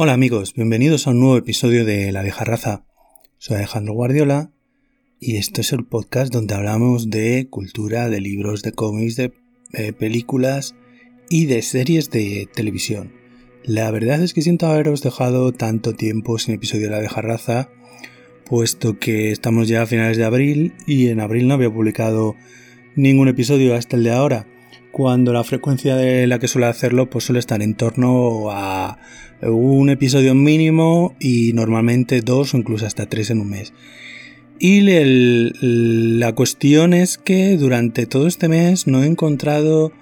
Hola amigos, bienvenidos a un nuevo episodio de La vieja raza. Soy Alejandro Guardiola y este es el podcast donde hablamos de cultura, de libros, de cómics, de películas y de series de televisión. La verdad es que siento haberos dejado tanto tiempo sin episodio de La vieja raza, puesto que estamos ya a finales de abril y en abril no había publicado ningún episodio hasta el de ahora cuando la frecuencia de la que suele hacerlo pues suele estar en torno a un episodio mínimo y normalmente dos o incluso hasta tres en un mes. Y la cuestión es que durante todo este mes no he encontrado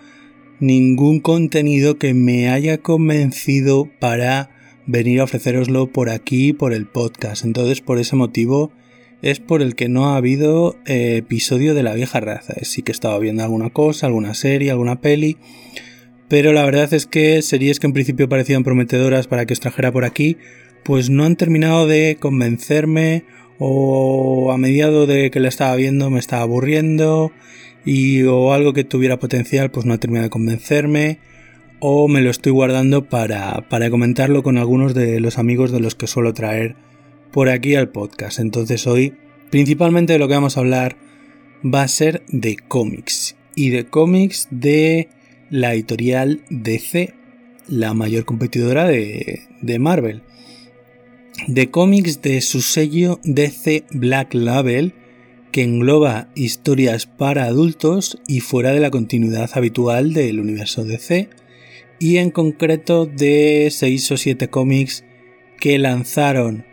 ningún contenido que me haya convencido para venir a ofreceroslo por aquí, por el podcast. Entonces, por ese motivo, es por el que no ha habido eh, episodio de la vieja raza. Sí que estaba viendo alguna cosa, alguna serie, alguna peli, pero la verdad es que series que en principio parecían prometedoras para que os trajera por aquí, pues no han terminado de convencerme o a mediado de que la estaba viendo me estaba aburriendo y o algo que tuviera potencial pues no ha terminado de convencerme o me lo estoy guardando para, para comentarlo con algunos de los amigos de los que suelo traer por aquí al podcast. Entonces hoy principalmente de lo que vamos a hablar va a ser de cómics y de cómics de la editorial DC, la mayor competidora de, de Marvel. De cómics de su sello DC Black Label, que engloba historias para adultos y fuera de la continuidad habitual del universo DC, y en concreto de 6 o 7 cómics que lanzaron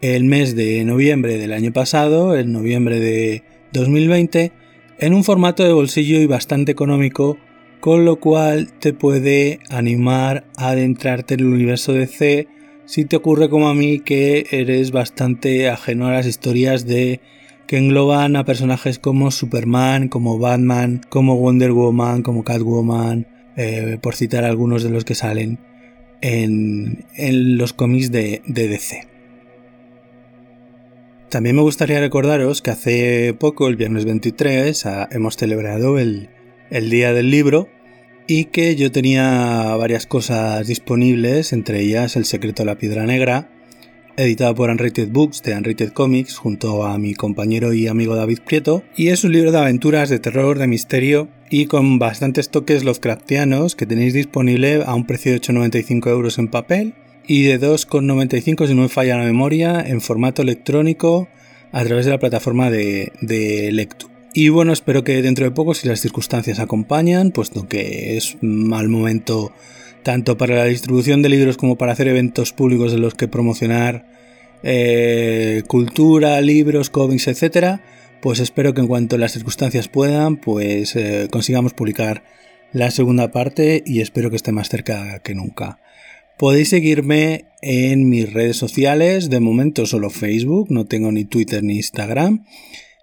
el mes de noviembre del año pasado, en noviembre de 2020, en un formato de bolsillo y bastante económico, con lo cual te puede animar a adentrarte en el universo de C si te ocurre como a mí que eres bastante ajeno a las historias de que engloban a personajes como Superman, como Batman, como Wonder Woman, como Catwoman, eh, por citar algunos de los que salen en, los cómics de DC. También me gustaría recordaros que hace poco, el viernes 23, hemos celebrado el, Día del Libro y que yo tenía varias cosas disponibles, entre ellas El secreto de la piedra negra, editado por Unrated Books de Unrated Comics junto a mi compañero y amigo David Prieto, y es un libro de aventuras, de terror, de misterio y con bastantes toques Lovecraftianos que tenéis disponible a un precio de 8,95 euros en papel y de 2,95 si no me falla la memoria en formato electrónico a través de la plataforma de, de Lectu. Y bueno, espero que dentro de poco, si las circunstancias acompañan, puesto que es mal momento tanto para la distribución de libros como para hacer eventos públicos de los que promocionar eh, cultura, libros, cómics, etcétera, pues espero que en cuanto las circunstancias puedan, pues eh, consigamos publicar la segunda parte y espero que esté más cerca que nunca. Podéis seguirme en mis redes sociales, de momento solo Facebook, no tengo ni Twitter ni Instagram,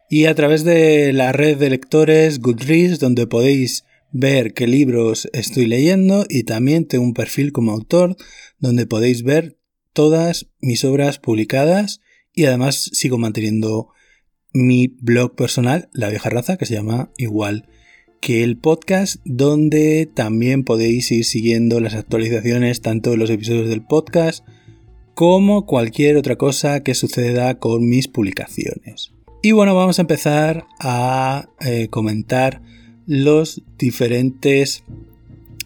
y a través de la red de lectores Goodreads, donde podéis ver qué libros estoy leyendo y también tengo un perfil como autor donde podéis ver todas mis obras publicadas y además sigo manteniendo mi blog personal, La Vieja Raza, que se llama igual que el podcast donde también podéis ir siguiendo las actualizaciones tanto de los episodios del podcast como cualquier otra cosa que suceda con mis publicaciones. Y bueno, vamos a empezar a eh, comentar los diferentes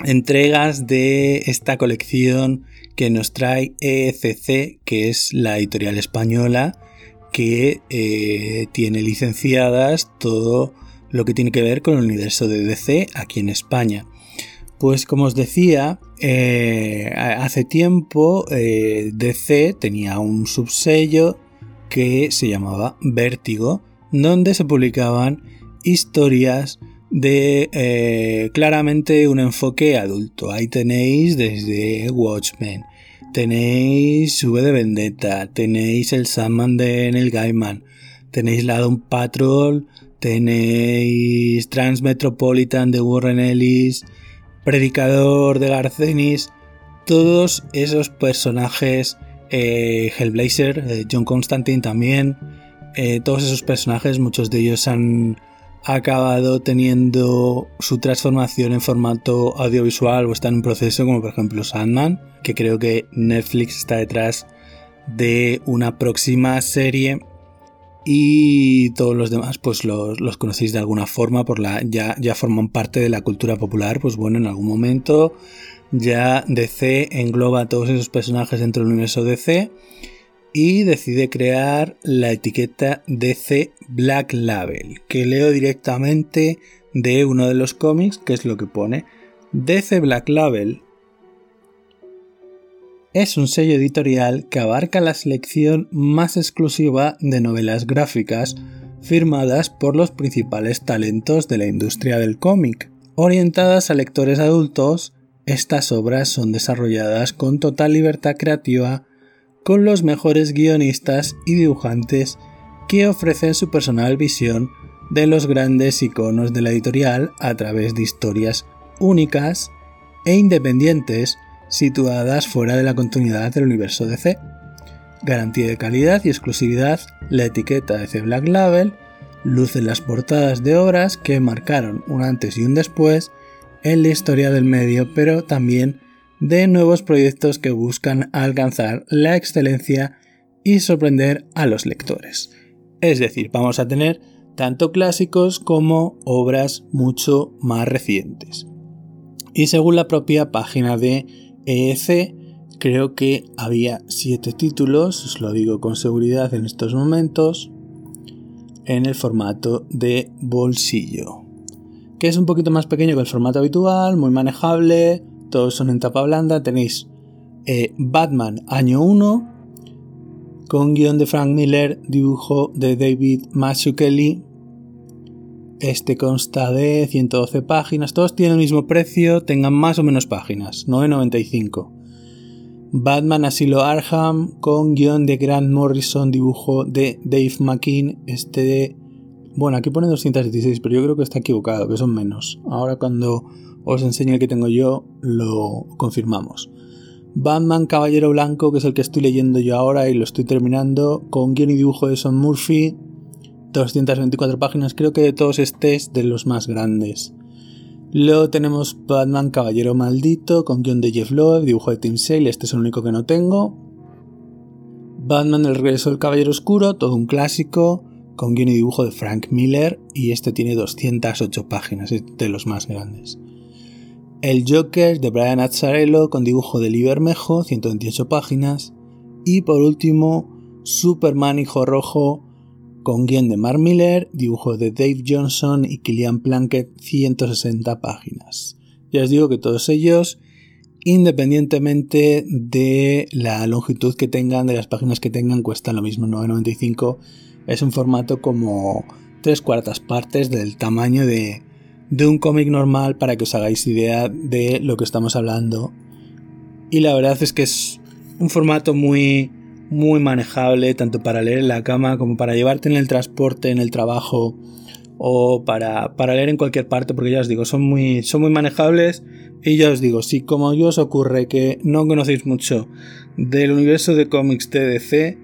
entregas de esta colección que nos trae ECC, que es la editorial española que eh, tiene licenciadas todo lo que tiene que ver con el universo de DC aquí en España. Pues como os decía, eh, hace tiempo eh, DC tenía un subsello que se llamaba Vértigo, donde se publicaban historias de eh, claramente un enfoque adulto. Ahí tenéis desde Watchmen, tenéis V de Vendetta, tenéis el Sandman de Neil Gaiman, tenéis la Doom Patrol tenéis Transmetropolitan de Warren Ellis, Predicador de Garcenis, todos esos personajes, eh, Hellblazer, eh, John Constantine también, eh, todos esos personajes, muchos de ellos han ha acabado teniendo su transformación en formato audiovisual o está en un proceso como por ejemplo Sandman, que creo que Netflix está detrás de una próxima serie y todos los demás pues los, conocéis de alguna forma por la ya, ya forman parte de la cultura popular pues bueno en algún momento ya DC engloba a todos esos personajes dentro del universo DC y decide crear la etiqueta DC Black Label, que leo directamente de uno de los cómics, que es lo que pone. DC Black Label es un sello editorial que abarca la selección más exclusiva de novelas gráficas firmadas por los principales talentos de la industria del cómic. Orientadas a lectores adultos, estas obras son desarrolladas con total libertad creativa con los mejores guionistas y dibujantes que ofrecen su personal visión de los grandes iconos de la editorial a través de historias únicas e independientes situadas fuera de la continuidad del universo DC. Garantía de calidad y exclusividad, la etiqueta DC Black Label luce en las portadas de obras que marcaron un antes y un después en la historia del medio, pero también de nuevos proyectos que buscan alcanzar la excelencia y sorprender a los lectores. Es decir, vamos a tener tanto clásicos como obras mucho más recientes. Y según la propia página de EEC, creo que había siete títulos, os lo digo con seguridad en estos momentos, en el formato de bolsillo, que es un poquito más pequeño que el formato habitual, muy manejable, todos son en tapa blanda. Tenéis eh, Batman año 1, con guion de Frank Miller, dibujo de David Mazzucchelli. Este consta de 112 páginas, todos tienen el mismo precio, tengan más o menos páginas, 9.95. Batman Asilo Arkham con guion de Grant Morrison, dibujo de Dave McKean. Este de. Bueno, aquí pone 216, pero yo creo que está equivocado, que son menos. Ahora cuando os enseño el que tengo yo, lo confirmamos. Batman Caballero Blanco, que es el que estoy leyendo yo ahora y lo estoy terminando, con guion y dibujo de Son Murphy, 224 páginas, creo que de todos estés de los más grandes. Luego tenemos Batman Caballero Maldito, con guion de Jeff Loeb, dibujo de Tim Sale, este es el único que no tengo. Batman El regreso del Caballero Oscuro, todo un clásico, con guion y dibujo de Frank Miller, y este tiene 208 páginas, es de los más grandes. El Joker de Brian Azzarello con dibujo de Lee 128 páginas. Y por último, Superman Hijo Rojo con guion de Mark Miller, dibujo de Dave Johnson y Killian Plunkett, 160 páginas. Ya os digo que todos ellos, independientemente de la longitud que tengan, de las páginas que tengan, cuestan lo mismo, 9,95. Es un formato como tres cuartas partes del tamaño de, de un cómic normal para que os hagáis idea de lo que estamos hablando. Y la verdad es que es un formato muy, muy manejable, tanto para leer en la cama como para llevarte en el transporte, en el trabajo o para, para leer en cualquier parte, porque ya os digo, son muy, son muy manejables. Y ya os digo, si como yo os ocurre que no conocéis mucho del universo de cómics TDC,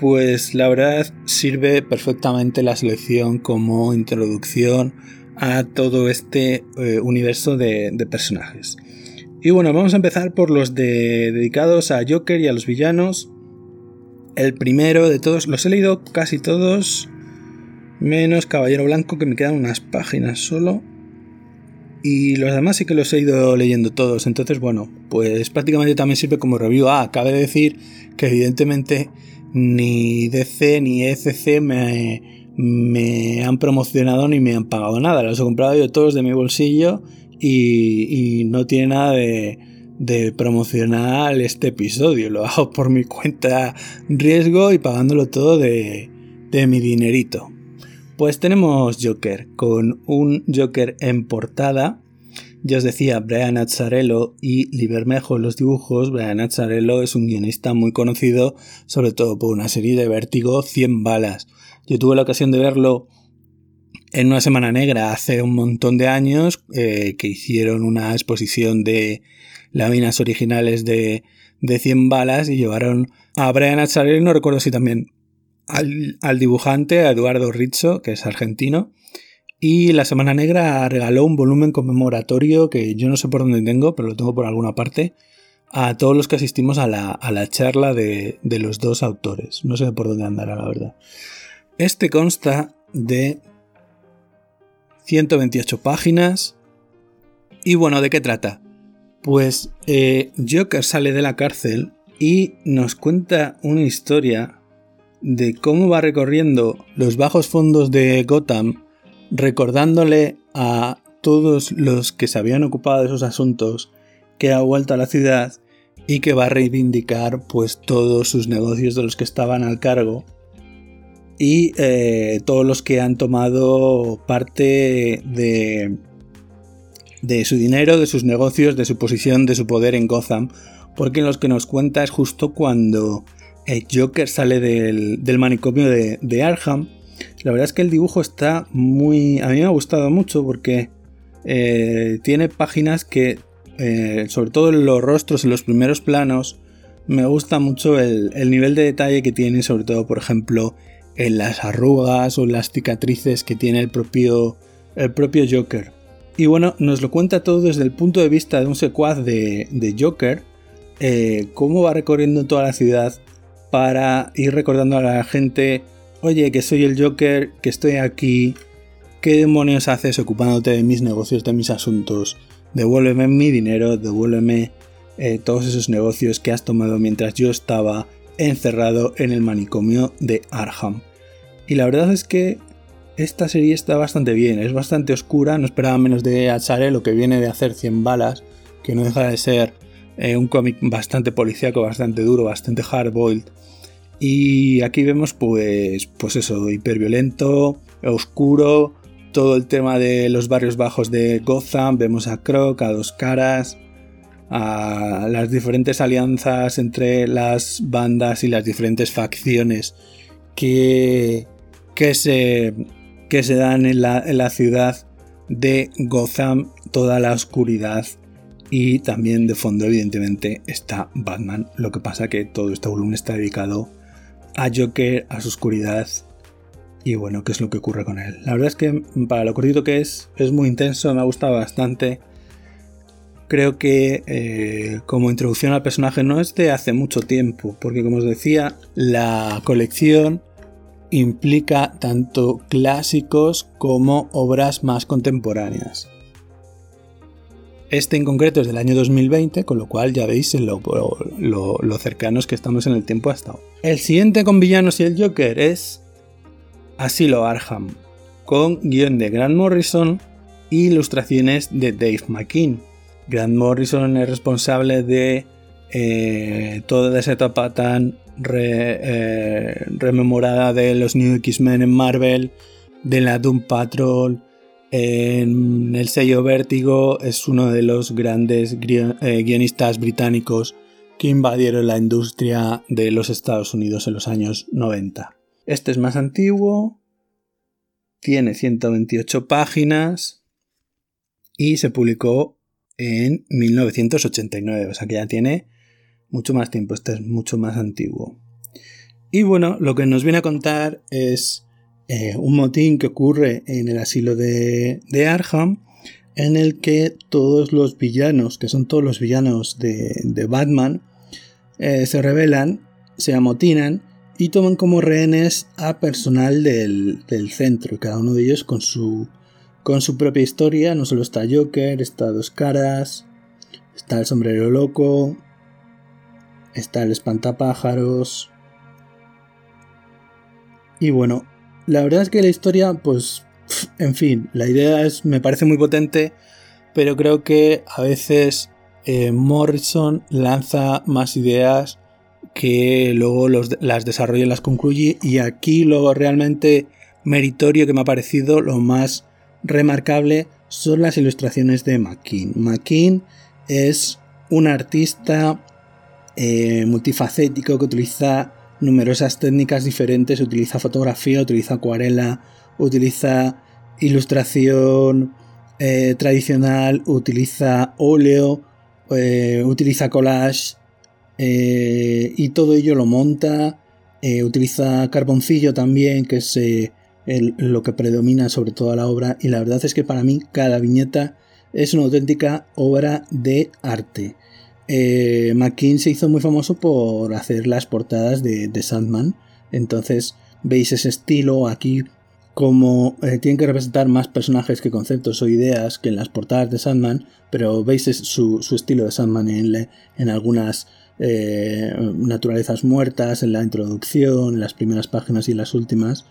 pues la verdad sirve perfectamente la selección como introducción a todo este eh, universo de, personajes. Y bueno, vamos a empezar por los dedicados a Joker y a los villanos. El primero de todos, los he leído casi todos, menos Caballero Blanco, que me quedan unas páginas solo. Y los demás sí que los he ido leyendo todos. Entonces, bueno, pues prácticamente también sirve como review. Ah, cabe decir que evidentemente ni DC ni ECC me, me han promocionado ni me han pagado nada. Los he comprado yo todos de mi bolsillo y, no tiene nada de, de, promocionar este episodio. Lo hago por mi cuenta riesgo y pagándolo todo de, de mi dinerito. Pues tenemos Joker con un Joker en portada. Ya os decía, Brian Azzarello y Libermejo en los dibujos. Brian Azzarello es un guionista muy conocido, sobre todo por una serie de Vértigo 100 balas yo tuve la ocasión de verlo en una Semana Negra hace un montón de años, eh, que hicieron una exposición de láminas originales de, de 100 balas y llevaron a Brian Azzarello, no recuerdo si también al, dibujante, a Eduardo Rizzo, que es argentino, Y la Semana Negra regaló un volumen conmemoratorio que yo no sé por dónde tengo, pero lo tengo por alguna parte, a todos los que asistimos a la, charla de, de, los dos autores. No sé por dónde andará, la verdad. Este consta de 128 páginas. Y bueno, ¿de qué trata? Pues eh, Joker sale de la cárcel y nos cuenta una historia de cómo va recorriendo los bajos fondos de Gotham, recordándole a todos los que se habían ocupado de esos asuntos que ha vuelto a la ciudad y que va a reivindicar pues todos sus negocios de los que estaban al cargo y eh, todos los que han tomado parte de de su dinero, de sus negocios, de su posición, de su poder en Gotham, porque en los que nos cuenta es justo cuando el Joker sale del, manicomio de, Arkham. La verdad es que el dibujo está muy... A mí me ha gustado mucho porque eh, tiene páginas que, eh, sobre todo en los rostros, en los primeros planos, me gusta mucho el, el nivel de detalle que tiene, sobre todo, por ejemplo, en las arrugas o en las cicatrices que tiene el propio, el propio Joker. Y bueno, nos lo cuenta todo desde el punto de vista de un secuaz de, Joker, eh, cómo va recorriendo toda la ciudad para ir recordando a la gente, oye, que soy el Joker, que estoy aquí, ¿qué demonios haces ocupándote de mis negocios, de mis asuntos? Devuélveme mi dinero, devuélveme eh, todos esos negocios que has tomado mientras yo estaba encerrado en el manicomio de Arham. Y la verdad es que esta serie está bastante bien, es bastante oscura, no esperaba menos de Achare, lo que viene de hacer 100 balas, que no deja de ser eh, un cómic bastante policíaco, bastante duro, bastante hard-boiled. Y aquí vemos pues, pues eso, hiperviolento, oscuro, todo el tema de los barrios bajos de Gotham, vemos a Croc, a Dos Caras, a las diferentes alianzas entre las bandas y las diferentes facciones que, que se que se dan en la, ciudad de Gotham, toda la oscuridad y también de fondo evidentemente está Batman. Lo que pasa que todo este volumen está dedicado a Joker, a su oscuridad y bueno, qué es lo que ocurre con él. La verdad es que para lo cortito que es, es muy intenso, me ha gustado bastante. Creo que eh, como introducción al personaje no es de hace mucho tiempo, porque como os decía, la colección implica tanto clásicos como obras más contemporáneas. Este en concreto es del año 2020, con lo cual ya veis lo, lo, cercanos que estamos en el tiempo hasta ahora. El siguiente con villanos y el Joker es Asilo Arham, con guion de Grant Morrison e ilustraciones de Dave McKean. Grant Morrison es responsable de eh, toda esa etapa tan eh, rememorada de los New X-Men en Marvel, de la Doom Patrol, en el sello Vértigo, es uno de los grandes eh, guionistas británicos que invadieron la industria de los Estados Unidos en los años 90. Este es más antiguo, tiene 128 páginas y se publicó en 1989, o sea que ya tiene mucho más tiempo, este es mucho más antiguo. Y bueno, lo que nos viene a contar es eh, un motín que ocurre en el asilo de, de, en el que todos los villanos, que son todos los villanos de, Batman, eh, se rebelan, se amotinan y toman como rehenes a personal del, del, centro, cada uno de ellos con su, con su propia historia. No solo está Joker, está Dos Caras, está el Sombrero Loco, está el espantapájaros. Y bueno, la verdad es que la historia, pues, en fin, la idea es, me parece muy potente, pero creo que a veces eh, Morrison lanza más ideas que luego las desarrolla y las concluye. Y aquí lo realmente meritorio que me ha parecido, lo más remarcable, son las ilustraciones de McKean. McKean es un artista eh, multifacético que utiliza numerosas técnicas diferentes, utiliza fotografía, utiliza acuarela, utiliza ilustración eh, tradicional, utiliza óleo, eh, utiliza collage y todo ello lo monta, utiliza carboncillo también, que es lo que predomina sobre toda la obra y la verdad es que para mí cada viñeta es una auténtica obra de arte. Eh, se hizo muy famoso por hacer las portadas de, Sandman, entonces veis ese estilo aquí como eh, tienen que representar más personajes que conceptos o ideas que en las portadas de Sandman, pero veis su, estilo de Sandman en, en algunas eh, naturalezas muertas, en la introducción, en las primeras páginas y las últimas,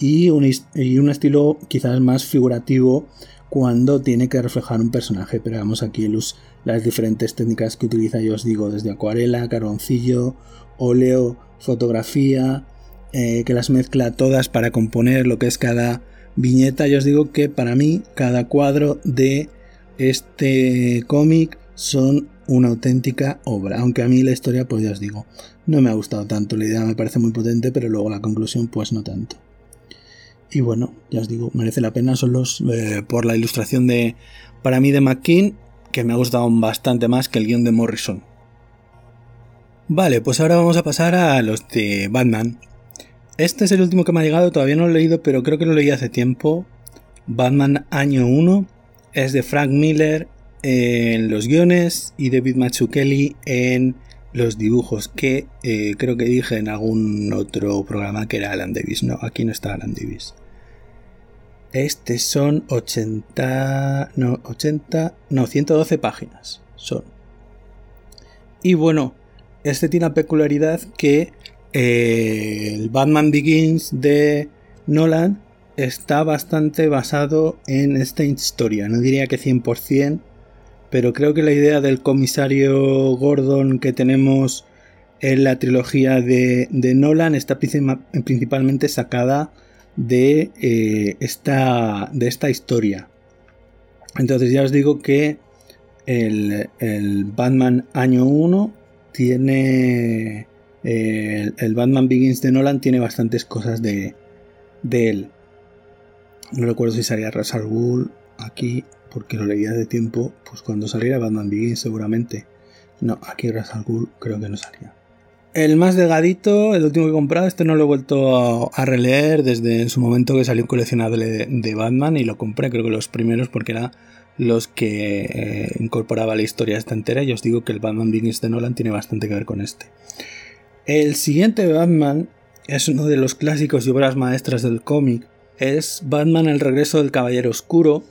y un, estilo quizás más figurativo cuando tiene que reflejar un personaje, pero vamos aquí las diferentes técnicas que utiliza, yo os digo, desde acuarela, carboncillo, óleo, fotografía, eh, que las mezcla todas para componer lo que es cada viñeta. Yo os digo que para mí cada cuadro de este cómic son una auténtica obra, aunque a mí la historia, pues ya os digo, no me ha gustado tanto, la idea me parece muy potente, pero luego la conclusión pues no tanto. Y bueno, ya os digo, merece la pena solo eh, por la ilustración de, para mí, de McKean, que me ha gustado bastante más que el guion de Morrison. Vale, pues ahora vamos a pasar a los de Batman. Este es el último que me ha llegado, todavía no lo he leído, pero creo que lo leí hace tiempo. Batman Año 1. Es de Frank Miller en los guiones y David Mazzucchelli en los dibujos, que eh, creo que dije en algún otro programa que era Alan Davis. No, aquí no está Alan Davis. Este son 80... No, 80... No, 112 páginas son. Y bueno, este tiene la peculiaridad que el Batman Begins de Nolan está bastante basado en esta historia. No diría que 100%, pero creo que la idea del comisario Gordon que tenemos en la trilogía de, Nolan está principalmente sacada de, eh, esta, de esta historia. Entonces ya os digo que el, el Batman año 1 tiene el, Batman Begins de Nolan tiene bastantes cosas de, él. No recuerdo si salía Ras al aquí, porque lo leía de tiempo, pues cuando saliera Batman Begins seguramente. No, aquí Ras al creo que no salía. El más delgadito, el último que he comprado, este no lo he vuelto a, releer desde en su momento que salió un coleccionable de, Batman y lo compré, creo que los primeros porque era los que eh, incorporaba la historia esta entera y os digo que el Batman Begins de Nolan tiene bastante que ver con este. El siguiente Batman es uno de los clásicos y obras maestras del cómic. Es Batman el regreso del Caballero Oscuro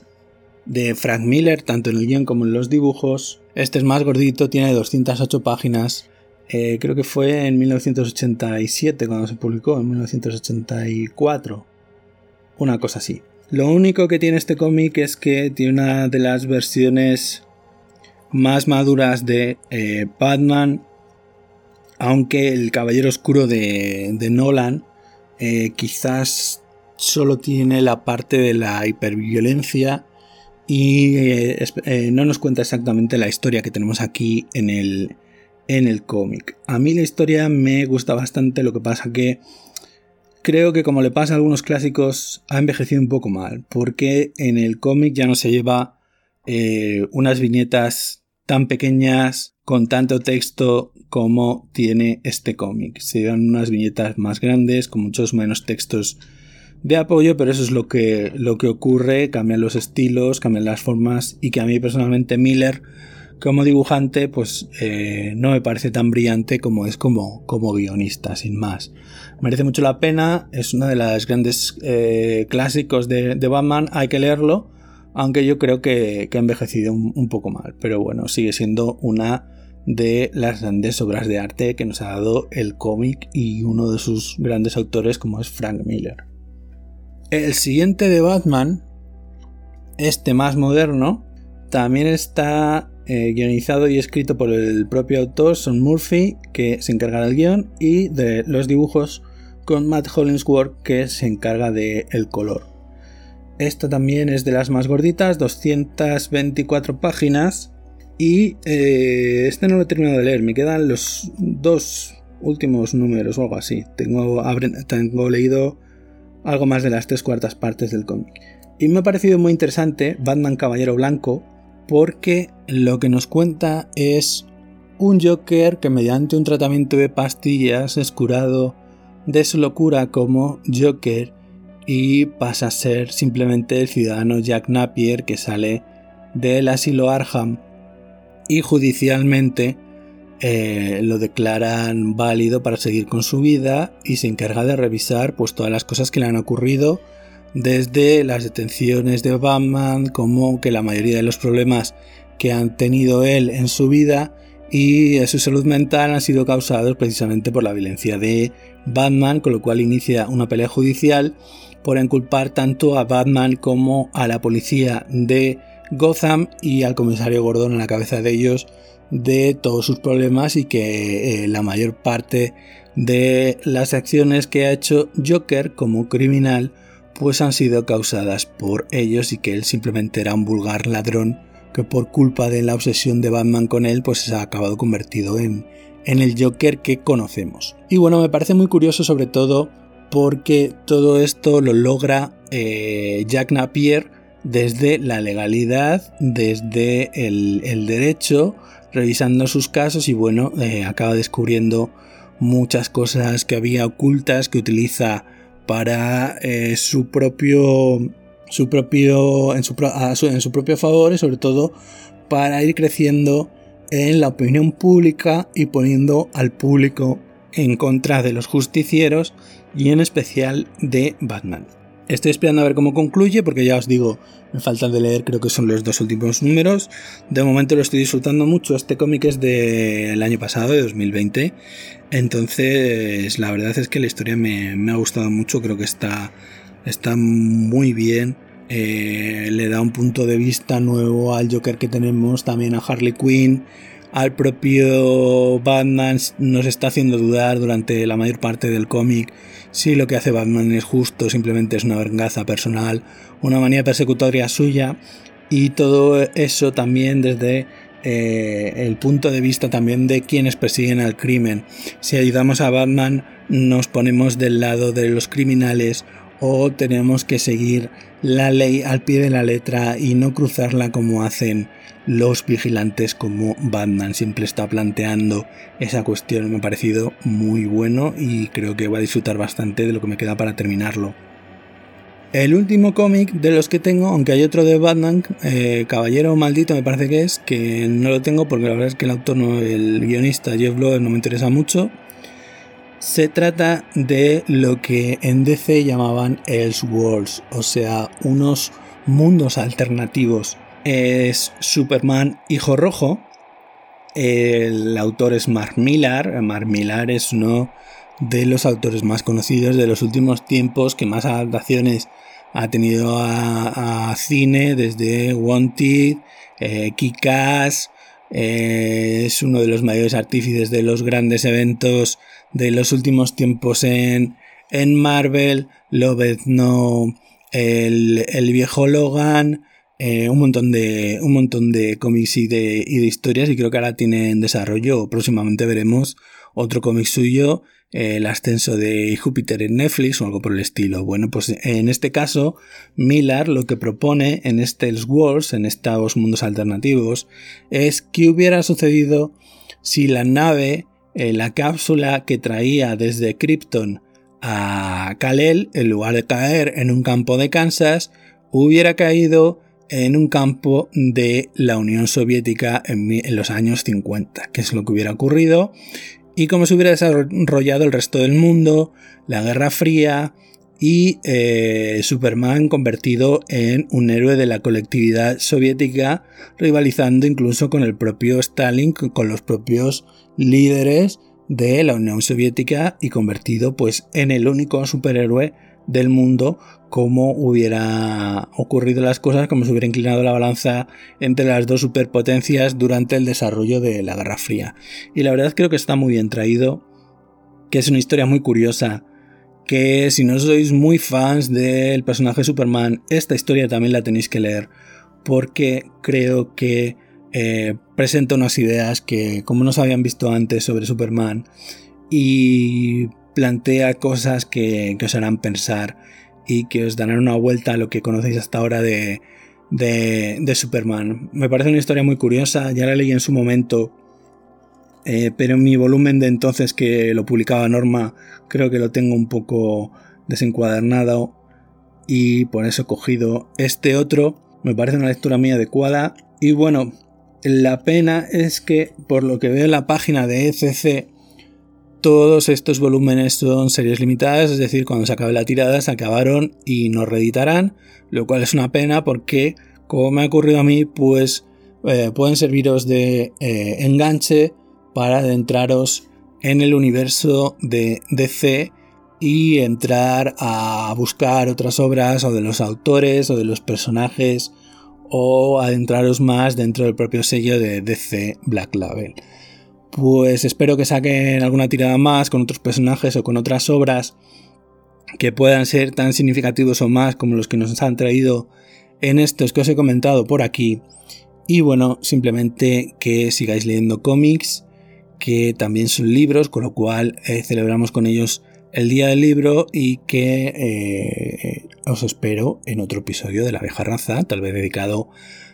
de Frank Miller, tanto en el guion como en los dibujos. Este es más gordito, tiene 208 páginas. Eh, creo que fue en 1987 cuando se publicó, en 1984. Una cosa así. Lo único que tiene este cómic es que tiene una de las versiones más maduras de eh, Batman aunque el Caballero Oscuro de, Nolan eh, quizás solo tiene la parte de la hiperviolencia y no nos cuenta exactamente la historia que tenemos aquí en el, en el cómic. A mí la historia me gusta bastante, lo que pasa que creo que como le pasa a algunos clásicos ha envejecido un poco mal, porque en el cómic ya no se lleva unas viñetas tan pequeñas con tanto texto como tiene este cómic. Se dan unas viñetas más grandes, con muchos menos textos de apoyo, pero eso es lo que, lo que ocurre, cambian los estilos, cambian las formas y que a mí personalmente Miller como dibujante pues eh, no me parece tan brillante como es como, como guionista, sin más. Merece mucho la pena, es una de las grandes eh, clásicos de, Batman, hay que leerlo, aunque yo creo que, ha envejecido un poco mal, pero bueno, sigue siendo una de las grandes obras de arte que nos ha dado el cómic y uno de sus grandes autores como es Frank Miller. El siguiente de Batman, este más moderno, también está eh, guionizado y escrito por el propio autor, Son Murphy, que se encarga del guion, y de los dibujos con Matt Hollingsworth, que se encarga del el color. Esta también es de las más gorditas, 224 páginas, y eh, este no lo he terminado de leer, me quedan los dos últimos números o algo así. Tengo, tengo leído algo más de las tres cuartas partes del cómic. Y me ha parecido muy interesante Batman Caballero Blanco porque lo que nos cuenta es un Joker que mediante un tratamiento de pastillas es curado de su locura como Joker y pasa a ser simplemente el ciudadano Jack Napier que sale del asilo Arham y judicialmente eh, lo declaran válido para seguir con su vida y se encarga de revisar pues todas las cosas que le han ocurrido desde las detenciones de Batman como que la mayoría de los problemas que han tenido él en su vida y su salud mental han sido causados precisamente por la violencia de Batman, con lo cual inicia una pelea judicial por inculpar tanto a Batman como a la policía de Gotham y al comisario Gordon en la cabeza de ellos de todos sus problemas y que eh, la mayor parte de las acciones que ha hecho Joker como criminal pues han sido causadas por ellos y que él simplemente era un vulgar ladrón que por culpa de la obsesión de Batman con él pues se ha acabado convertido en, en el Joker que conocemos. Y bueno, me parece muy curioso sobre todo porque todo esto lo logra eh, Jack Napier desde la legalidad, desde el, derecho, revisando sus casos y bueno, eh, acaba descubriendo muchas cosas que había ocultas que utiliza para eh, su propio su propio en su, en su propio favor y sobre todo para ir creciendo en la opinión pública y poniendo al público en contra de los justicieros y en especial de Batman. Estoy esperando a ver cómo concluye porque ya os digo, me faltan de leer creo que son los dos últimos números. De momento lo estoy disfrutando mucho. Este cómic es del año pasado, de 2020. Entonces la verdad es que la historia me, ha gustado mucho. Creo que está, está muy bien. Eh, le da un punto de vista nuevo al Joker que tenemos, también a Harley Quinn al propio Batman nos está haciendo dudar durante la mayor parte del cómic si lo que hace Batman es justo, simplemente es una venganza personal, una manía persecutoria suya y todo eso también desde eh, el punto de vista también de quienes persiguen al crimen. Si ayudamos a Batman nos ponemos del lado de los criminales o tenemos que seguir la ley al pie de la letra y no cruzarla como hacen los vigilantes como Batman siempre está planteando esa cuestión me ha parecido muy bueno y creo que voy a disfrutar bastante de lo que me queda para terminarlo. El último cómic de los que tengo, aunque hay otro de Batman, eh, Caballero Maldito me parece que es, que no lo tengo porque la verdad es que el autor, no, el guionista Jeff Loeb no me interesa mucho. Se trata de lo que en DC llamaban Elseworlds, o sea, unos mundos alternativos es Superman Hijo Rojo. El autor es Mark Millar. Mark Millar es uno de los autores más conocidos de los últimos tiempos que más adaptaciones ha tenido a, cine desde Wanted, eh, eh, es uno de los mayores artífices de los grandes eventos de los últimos tiempos en, en Marvel, Lobez No, el, el viejo Logan, eh, un montón de un montón de cómics y de, y de, historias y creo que ahora tiene en desarrollo próximamente veremos otro cómic suyo el ascenso de Júpiter en Netflix o algo por el estilo. Bueno pues en este caso Miller lo que propone en este Wars en estos mundos alternativos es que hubiera sucedido si la nave eh, la cápsula que traía desde Krypton a Kal-El en lugar de caer en un campo de Kansas hubiera caído en un campo de la Unión Soviética en, los años 50, que es lo que hubiera ocurrido, y cómo se hubiera desarrollado el resto del mundo, la Guerra Fría y eh, Superman convertido en un héroe de la colectividad soviética, rivalizando incluso con el propio Stalin, con los propios líderes de la Unión Soviética y convertido pues en el único superhéroe del mundo cómo hubiera ocurrido las cosas, cómo se hubiera inclinado la balanza entre las dos superpotencias durante el desarrollo de la Guerra Fría. Y la verdad creo que está muy bien traído, que es una historia muy curiosa, que si no sois muy fans del personaje Superman, esta historia también la tenéis que leer, porque creo que eh, presenta unas ideas que como no se habían visto antes sobre Superman y plantea cosas que, que os harán pensar y que os darán una vuelta a lo que conocéis hasta ahora de, de, Superman. Me parece una historia muy curiosa, ya la leí en su momento, eh, pero en mi volumen de entonces que lo publicaba Norma creo que lo tengo un poco desencuadernado y por eso he cogido este otro. Me parece una lectura muy adecuada. Y bueno, la pena es que por lo que veo en la página de ECC, todos estos volúmenes son series limitadas, es decir, cuando se acabe la tirada se acabaron y no reeditarán, lo cual es una pena porque, como me ha ocurrido a mí, pues eh, pueden serviros de eh, enganche para adentraros en el universo de DC y entrar a buscar otras obras o de los autores o de los personajes o adentraros más dentro del propio sello de DC Black Label. Pues espero que saquen alguna tirada más con otros personajes o con otras obras que puedan ser tan significativos o más como los que nos han traído en estos que os he comentado por aquí. Y bueno, simplemente que sigáis leyendo cómics, que también son libros, con lo cual eh, celebramos con ellos el día del libro y que eh, os espero en otro episodio de La vieja raza, tal vez dedicado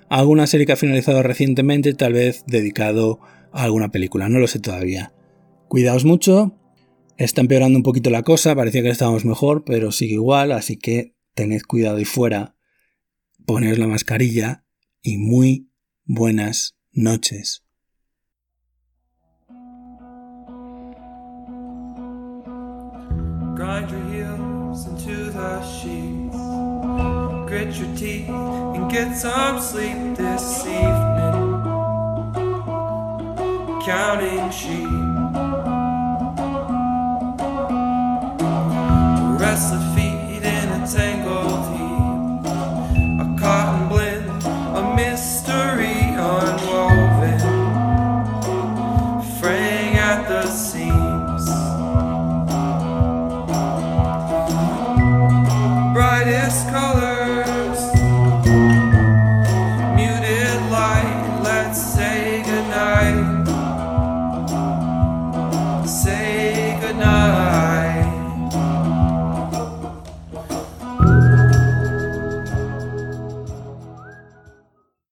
a alguna serie que ha finalizado recientemente, tal vez dedicado alguna película, no lo sé todavía. Cuidaos mucho, está empeorando un poquito la cosa, parecía que estábamos mejor, pero sigue igual, así que tened cuidado y fuera, poneos la mascarilla y muy buenas noches. grind your heels into the sheets, grit your teeth, and get some sleep this evening. Counting sheep.